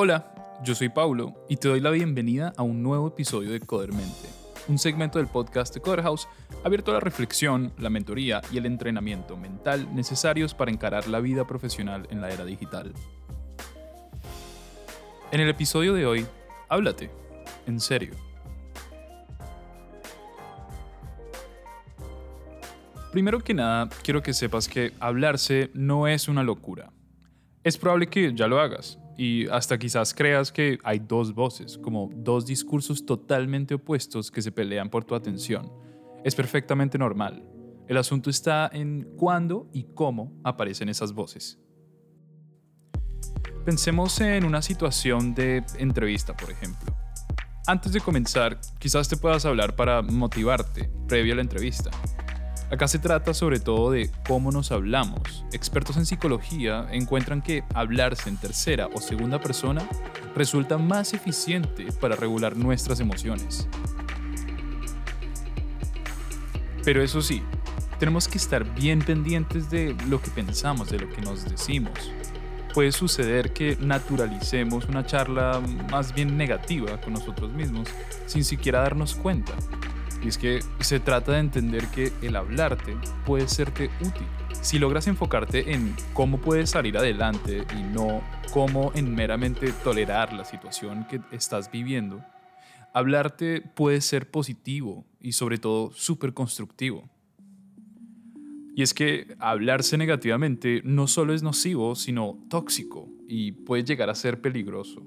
Hola, yo soy Paulo y te doy la bienvenida a un nuevo episodio de Codermente, un segmento del podcast de Coderhouse abierto a la reflexión, la mentoría y el entrenamiento mental necesarios para encarar la vida profesional en la era digital. En el episodio de hoy, háblate, en serio. Primero que nada, quiero que sepas que hablarse no es una locura. Es probable que ya lo hagas, y hasta quizás creas que hay dos voces, como dos discursos totalmente opuestos que se pelean por tu atención. Es perfectamente normal. El asunto está en cuándo y cómo aparecen esas voces. Pensemos en una situación de entrevista, por ejemplo. Antes de comenzar, quizás te puedas hablar para motivarte previo a la entrevista. Acá se trata sobre todo de cómo nos hablamos. Expertos en psicología encuentran que hablarse en tercera o segunda persona resulta más eficiente para regular nuestras emociones. Pero eso sí, tenemos que estar bien pendientes de lo que pensamos, de lo que nos decimos. Puede suceder que naturalicemos una charla más bien negativa con nosotros mismos sin siquiera darnos cuenta. Y es que se trata de entender que el hablarte puede serte útil. Si logras enfocarte en cómo puedes salir adelante y no cómo en meramente tolerar la situación que estás viviendo, hablarte puede ser positivo y sobre todo súper constructivo. Y es que hablarse negativamente no solo es nocivo, sino tóxico y puede llegar a ser peligroso.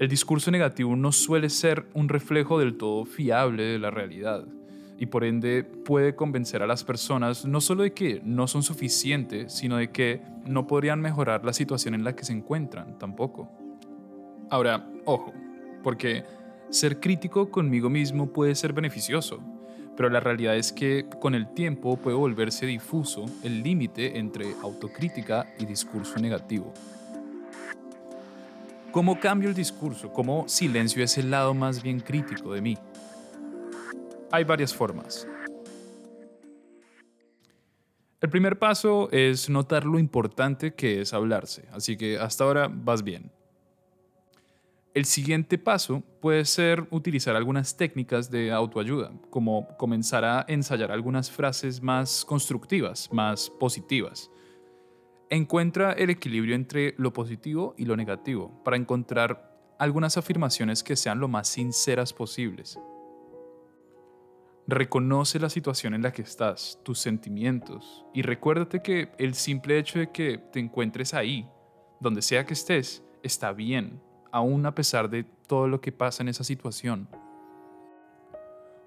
El discurso negativo no suele ser un reflejo del todo fiable de la realidad y por ende puede convencer a las personas no solo de que no son suficientes, sino de que no podrían mejorar la situación en la que se encuentran tampoco. Ahora, ojo, porque ser crítico conmigo mismo puede ser beneficioso, pero la realidad es que con el tiempo puede volverse difuso el límite entre autocrítica y discurso negativo. ¿Cómo cambio el discurso? ¿Cómo silencio ese lado más bien crítico de mí? Hay varias formas. El primer paso es notar lo importante que es hablarse, así que hasta ahora vas bien. El siguiente paso puede ser utilizar algunas técnicas de autoayuda, como comenzar a ensayar algunas frases más constructivas, más positivas Encuentra el equilibrio entre lo positivo y lo negativo para encontrar algunas afirmaciones que sean lo más sinceras posibles. Reconoce la situación en la que estás, tus sentimientos, y recuérdate que el simple hecho de que te encuentres ahí, donde sea que estés, está bien, aún a pesar de todo lo que pasa en esa situación.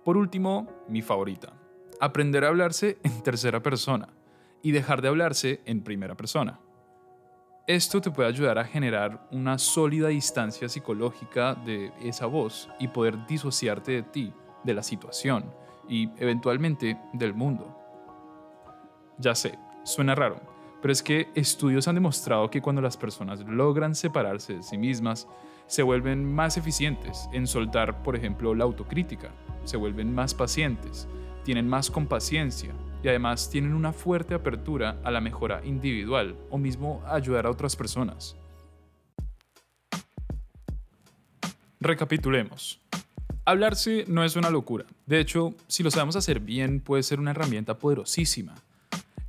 Por último, mi favorita, aprender a hablarse en tercera persona y dejar de hablarse en primera persona. Esto te puede ayudar a generar una sólida distancia psicológica de esa voz y poder disociarte de ti, de la situación y eventualmente del mundo. Ya sé, suena raro, pero es que estudios han demostrado que cuando las personas logran separarse de sí mismas, se vuelven más eficientes en soltar, por ejemplo, la autocrítica, se vuelven más pacientes, tienen más compaciencia, además tienen una fuerte apertura a la mejora individual o mismo ayudar a otras personas. Recapitulemos. Hablarse no es una locura. De hecho, si lo sabemos hacer bien, puede ser una herramienta poderosísima.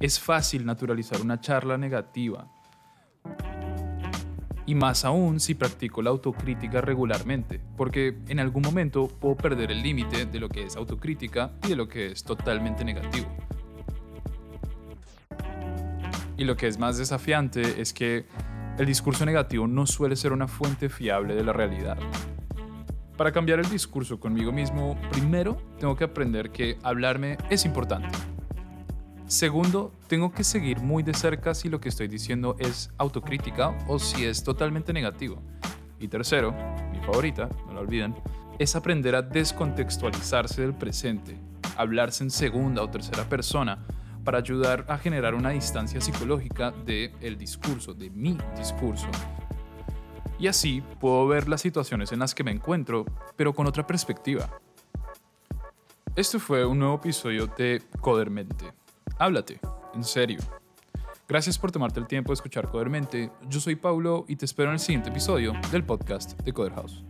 Es fácil naturalizar una charla negativa. Y más aún si practico la autocrítica regularmente, porque en algún momento puedo perder el límite de lo que es autocrítica y de lo que es totalmente negativo. Y lo que es más desafiante es que el discurso negativo no suele ser una fuente fiable de la realidad. Para cambiar el discurso conmigo mismo, primero tengo que aprender que hablarme es importante. Segundo, tengo que seguir muy de cerca si lo que estoy diciendo es autocrítica o si es totalmente negativo. Y tercero, mi favorita, no lo olviden, es aprender a descontextualizarse del presente, hablarse en segunda o tercera persona para ayudar a generar una distancia psicológica del el discurso, de mi discurso. Y así puedo ver las situaciones en las que me encuentro, pero con otra perspectiva. Este fue un nuevo episodio de Codermente. Háblate, en serio. Gracias por tomarte el tiempo de escuchar Codermente. Yo soy Paulo y te espero en el siguiente episodio del podcast de Coder House.